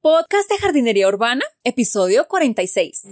Podcast de Jardinería Urbana, episodio 46.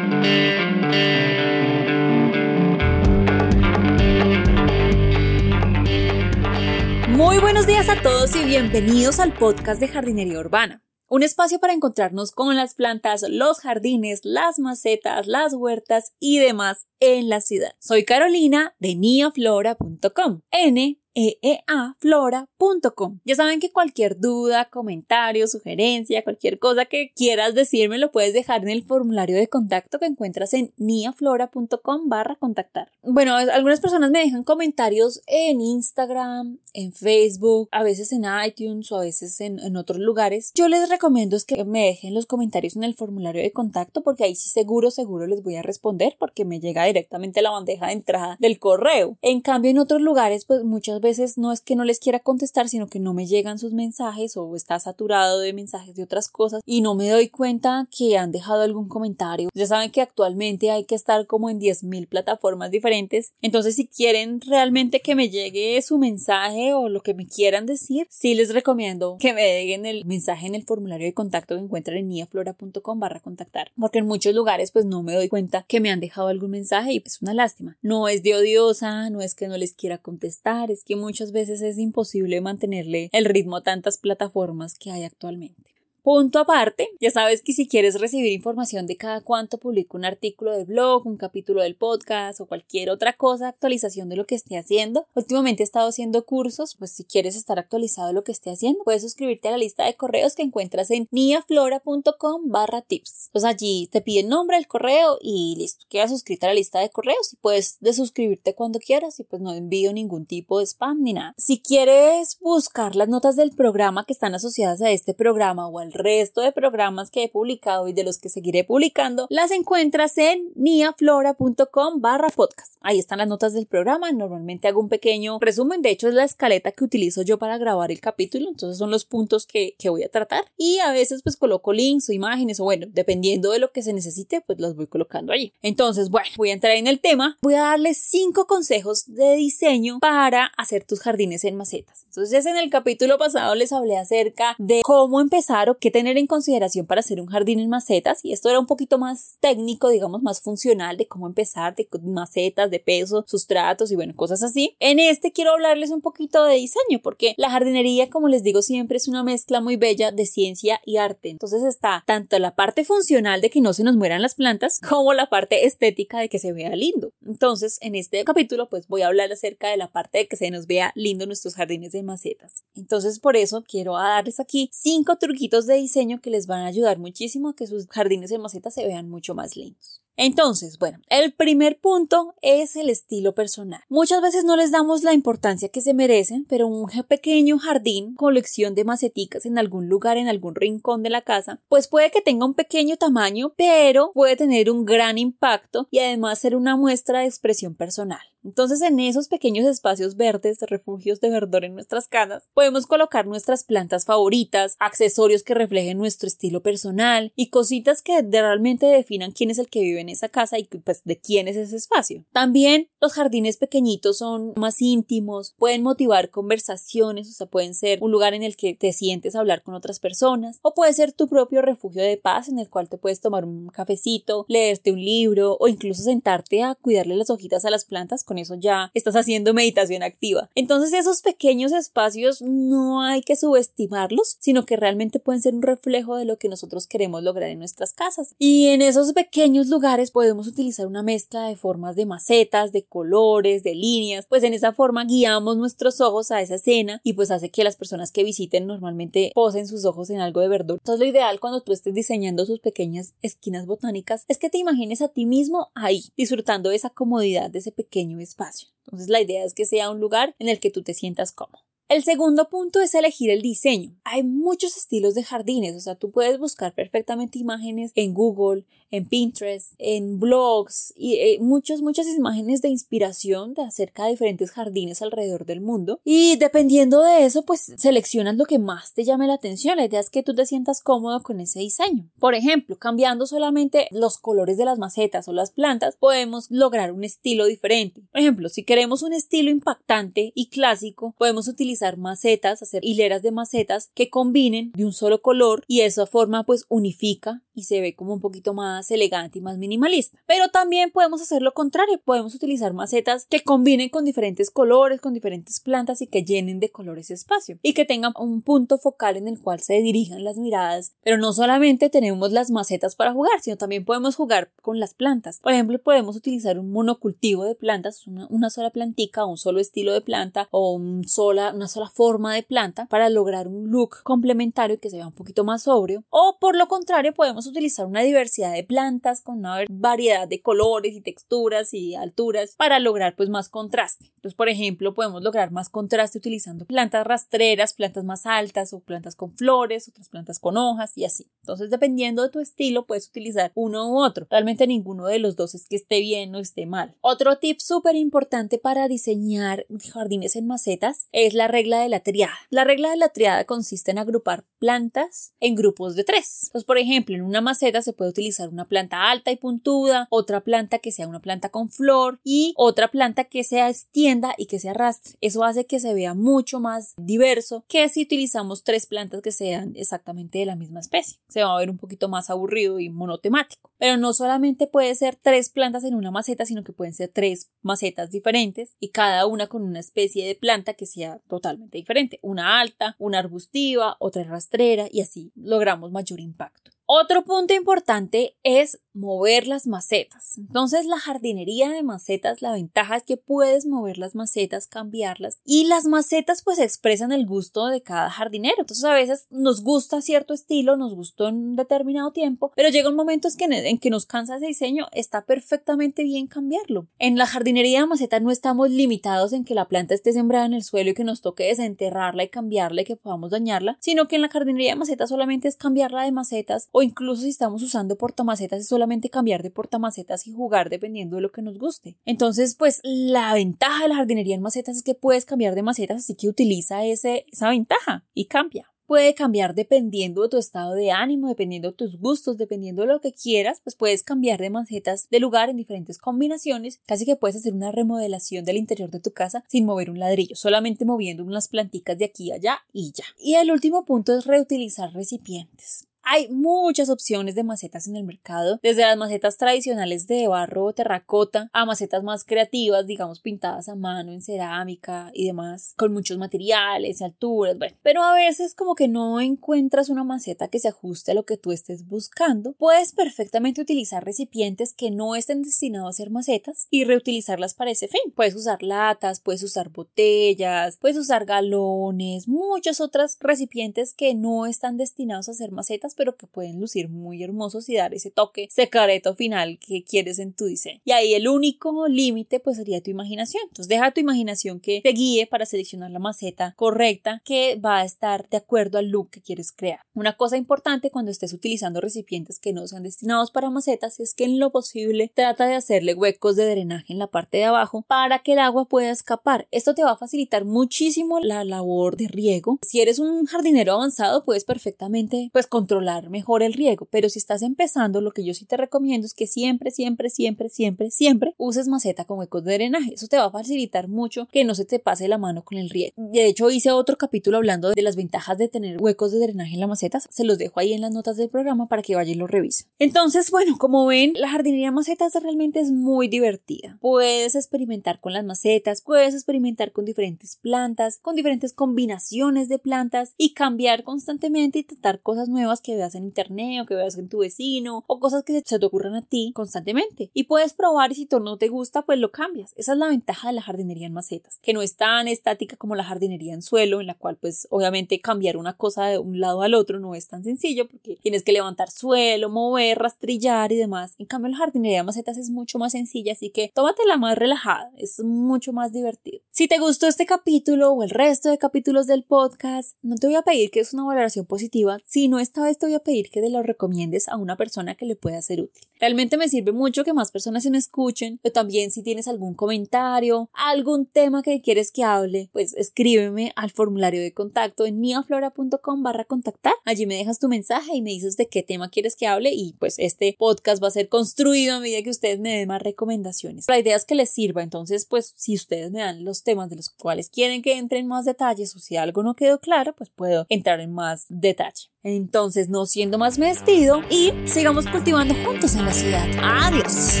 Muy buenos días a todos y bienvenidos al podcast de Jardinería Urbana. Un espacio para encontrarnos con las plantas, los jardines, las macetas, las huertas y demás en la ciudad. Soy Carolina de niaflora.com. N eeaflora.com. Ya saben que cualquier duda, comentario, sugerencia, cualquier cosa que quieras decirme lo puedes dejar en el formulario de contacto que encuentras en niaflora.com barra contactar. Bueno, algunas personas me dejan comentarios en Instagram, en Facebook, a veces en iTunes o a veces en, otros lugares. Yo les recomiendo es que me dejen los comentarios en el formulario de contacto porque ahí sí seguro, seguro les voy a responder porque me llega directamente la bandeja de entrada del correo. En cambio, en otros lugares, pues muchas veces no es que no les quiera contestar, sino que no me llegan sus mensajes o está saturado de mensajes de otras cosas y no me doy cuenta que han dejado algún comentario. Ya saben que actualmente hay que estar como en 10.000 plataformas diferentes. Entonces, si quieren realmente que me llegue su mensaje o lo que me quieran decir, sí les recomiendo que me dejen el mensaje en el formulario de contacto que encuentran en niaflora.com barra contactar. Porque en muchos lugares pues no me doy cuenta que me han dejado algún mensaje y es una lástima. No es de odiosa, no es que no les quiera contestar, es que muchas veces es imposible mantenerle el ritmo a tantas plataformas que hay actualmente. Punto aparte, ya sabes que si quieres recibir información de cada cuánto publico un artículo de blog, un capítulo del podcast o cualquier otra cosa, actualización de lo que esté haciendo. Últimamente he estado haciendo cursos, pues si quieres estar actualizado de lo que esté haciendo, puedes suscribirte a la lista de correos que encuentras en niaflora.com barra tips. Pues allí te pide el nombre, el correo y listo, quedas suscrita a la lista de correos y puedes desuscribirte cuando quieras y pues no envío ningún tipo de spam ni nada. Si quieres buscar las notas del programa que están asociadas a este programa o al resto de programas que he publicado y de los que seguiré publicando, las encuentras en niaflora.com barra podcast. Ahí están las notas del programa. Normalmente hago un pequeño resumen. De hecho, es la escaleta que utilizo yo para grabar el capítulo. Entonces son los puntos que, que voy a tratar. Y a veces pues coloco links o imágenes o bueno, dependiendo de lo que se necesite, pues las voy colocando allí. Entonces, bueno, voy a entrar en el tema. Voy a darles cinco consejos de diseño para hacer tus jardines en macetas. Entonces, en el capítulo pasado les hablé acerca de cómo empezar o qué tener en consideración para hacer un jardín en macetas y esto era un poquito más técnico, digamos, más funcional de cómo empezar, de macetas, de peso, sustratos y bueno, cosas así. En este quiero hablarles un poquito de diseño porque la jardinería, como les digo siempre, es una mezcla muy bella de ciencia y arte. Entonces está tanto la parte funcional de que no se nos mueran las plantas como la parte estética de que se vea lindo. Entonces, en este capítulo pues voy a hablar acerca de la parte de que se nos vea lindo nuestros jardines de macetas. Entonces, por eso quiero darles aquí cinco truquitos de diseño que les van a ayudar muchísimo a que sus jardines de macetas se vean mucho más lindos. Entonces, bueno, el primer punto es el estilo personal. Muchas veces no les damos la importancia que se merecen, pero un pequeño jardín, colección de maceticas en algún lugar, en algún rincón de la casa, pues puede que tenga un pequeño tamaño, pero puede tener un gran impacto y además ser una muestra de expresión personal. Entonces, en esos pequeños espacios verdes, refugios de verdor en nuestras casas, podemos colocar nuestras plantas favoritas, accesorios que reflejen nuestro estilo personal y cositas que realmente definan quién es el que vive en esa casa y pues de quién es ese espacio. También los jardines pequeñitos son más íntimos, pueden motivar conversaciones, o sea, pueden ser un lugar en el que te sientes a hablar con otras personas o puede ser tu propio refugio de paz en el cual te puedes tomar un cafecito, leerte un libro o incluso sentarte a cuidarle las hojitas a las plantas eso ya estás haciendo meditación activa. Entonces esos pequeños espacios no hay que subestimarlos, sino que realmente pueden ser un reflejo de lo que nosotros queremos lograr en nuestras casas. Y en esos pequeños lugares podemos utilizar una mezcla de formas de macetas, de colores, de líneas, pues en esa forma guiamos nuestros ojos a esa escena y pues hace que las personas que visiten normalmente posen sus ojos en algo de verdura. Entonces lo ideal cuando tú estés diseñando sus pequeñas esquinas botánicas es que te imagines a ti mismo ahí, disfrutando de esa comodidad de ese pequeño espacio. Entonces la idea es que sea un lugar en el que tú te sientas cómodo. El segundo punto es elegir el diseño. Hay muchos estilos de jardines, o sea, tú puedes buscar perfectamente imágenes en Google, en Pinterest, en blogs y eh, muchas, muchas imágenes de inspiración de acerca de diferentes jardines alrededor del mundo. Y dependiendo de eso, pues seleccionas lo que más te llame la atención. La idea es que tú te sientas cómodo con ese diseño. Por ejemplo, cambiando solamente los colores de las macetas o las plantas, podemos lograr un estilo diferente. Por ejemplo, si queremos un estilo impactante y clásico, podemos utilizar utilizar macetas, hacer hileras de macetas que combinen de un solo color y de esa forma pues unifica y se ve como un poquito más elegante y más minimalista. Pero también podemos hacer lo contrario, podemos utilizar macetas que combinen con diferentes colores, con diferentes plantas y que llenen de colores espacio y que tengan un punto focal en el cual se dirijan las miradas. Pero no solamente tenemos las macetas para jugar, sino también podemos jugar con las plantas. Por ejemplo, podemos utilizar un monocultivo de plantas, una, sola plantica, un solo estilo de planta o un sola, una sola forma de planta para lograr un look complementario que se vea un poquito más sobrio. O por lo contrario, podemos utilizar una diversidad de plantas con una variedad de colores y texturas y alturas para lograr pues más contraste. Entonces, por ejemplo, podemos lograr más contraste utilizando plantas rastreras, plantas más altas o plantas con flores, otras plantas con hojas y así. Entonces, dependiendo de tu estilo, puedes utilizar uno u otro. Realmente ninguno de los dos es que esté bien o esté mal. Otro tip súper importante para diseñar jardines en macetas es la regla de la triada. La regla de la triada consiste en agrupar plantas en grupos de tres. Entonces, por ejemplo, en una maceta se puede utilizar una planta alta y puntuda, otra planta que sea una planta con flor y otra planta que se extienda y que se arrastre. Eso hace que se vea mucho más diverso que si utilizamos tres plantas que sean exactamente de la misma especie. Se va a ver un poquito más aburrido y monotemático. Pero no solamente puede ser tres plantas en una maceta, sino que pueden ser tres macetas diferentes y cada una con una especie de planta que sea totalmente diferente. Una alta, una arbustiva, otra rastrera y así logramos mayor impacto. Otro punto importante es mover las macetas. Entonces la jardinería de macetas, la ventaja es que puedes mover las macetas, cambiarlas y las macetas pues expresan el gusto de cada jardinero. Entonces a veces nos gusta cierto estilo, nos gustó en un determinado tiempo, pero llega un momento en que nos cansa ese diseño, está perfectamente bien cambiarlo. En la jardinería de macetas no estamos limitados en que la planta esté sembrada en el suelo y que nos toque desenterrarla y cambiarla y que podamos dañarla, sino que en la jardinería de macetas solamente es cambiarla de macetas o incluso si estamos usando portamacetas es solamente cambiar de portamacetas y jugar dependiendo de lo que nos guste. Entonces, pues la ventaja de la jardinería en macetas es que puedes cambiar de macetas, así que utiliza ese, esa ventaja y cambia puede cambiar dependiendo de tu estado de ánimo, dependiendo de tus gustos, dependiendo de lo que quieras, pues puedes cambiar de macetas de lugar en diferentes combinaciones, casi que puedes hacer una remodelación del interior de tu casa sin mover un ladrillo, solamente moviendo unas planticas de aquí a allá y ya. Y el último punto es reutilizar recipientes. Hay muchas opciones de macetas en el mercado, desde las macetas tradicionales de barro o terracota a macetas más creativas, digamos pintadas a mano en cerámica y demás, con muchos materiales, alturas, bueno, pero a veces como que no encuentras una maceta que se ajuste a lo que tú estés buscando, puedes perfectamente utilizar recipientes que no estén destinados a ser macetas y reutilizarlas para ese fin. Puedes usar latas, puedes usar botellas, puedes usar galones, muchos otros recipientes que no están destinados a ser macetas pero que pueden lucir muy hermosos y dar ese toque secreto final que quieres en tu diseño. Y ahí el único límite pues sería tu imaginación. Entonces deja tu imaginación que te guíe para seleccionar la maceta correcta que va a estar de acuerdo al look que quieres crear. Una cosa importante cuando estés utilizando recipientes que no sean destinados para macetas es que en lo posible trata de hacerle huecos de drenaje en la parte de abajo para que el agua pueda escapar. Esto te va a facilitar muchísimo la labor de riego. Si eres un jardinero avanzado puedes perfectamente pues controlar mejor el riego, pero si estás empezando, lo que yo sí te recomiendo es que siempre, siempre, siempre, siempre, siempre uses maceta con huecos de drenaje. Eso te va a facilitar mucho que no se te pase la mano con el riego. De hecho, hice otro capítulo hablando de las ventajas de tener huecos de drenaje en las macetas. Se los dejo ahí en las notas del programa para que vayan y lo revisen. Entonces, bueno, como ven, la jardinería de macetas realmente es muy divertida. Puedes experimentar con las macetas, puedes experimentar con diferentes plantas, con diferentes combinaciones de plantas y cambiar constantemente y tratar cosas nuevas que veas en internet o que veas en tu vecino o cosas que se te ocurran a ti constantemente. Y puedes probar y si tú no te gusta, pues lo cambias. Esa es la ventaja de la jardinería en macetas, que no es tan estática como la jardinería en suelo, en la cual pues obviamente cambiar una cosa de un lado al otro no es tan sencillo porque tienes que levantar suelo, mover, rastrillar y demás. En cambio la jardinería en macetas es mucho más sencilla, así que tómatela más relajada, es mucho más divertido. Si te gustó este capítulo o el resto de capítulos del podcast, no te voy a pedir que es una valoración positiva, sino esta vez te voy a pedir que te lo recomiendes a una persona que le pueda ser útil. Realmente me sirve mucho que más personas se me escuchen, pero también si tienes algún comentario, algún tema que quieres que hable, pues escríbeme al formulario de contacto en niaflora.com barra contactar. Allí me dejas tu mensaje y me dices de qué tema quieres que hable y pues este podcast va a ser construido a medida que ustedes me den más recomendaciones. La idea es que les sirva, entonces pues si ustedes me dan los temas de los cuales quieren que entre en más detalles o si algo no quedó claro, pues puedo entrar en más detalle. Entonces, no siendo más me despido y sigamos cultivando juntos en la ciudad. Adiós.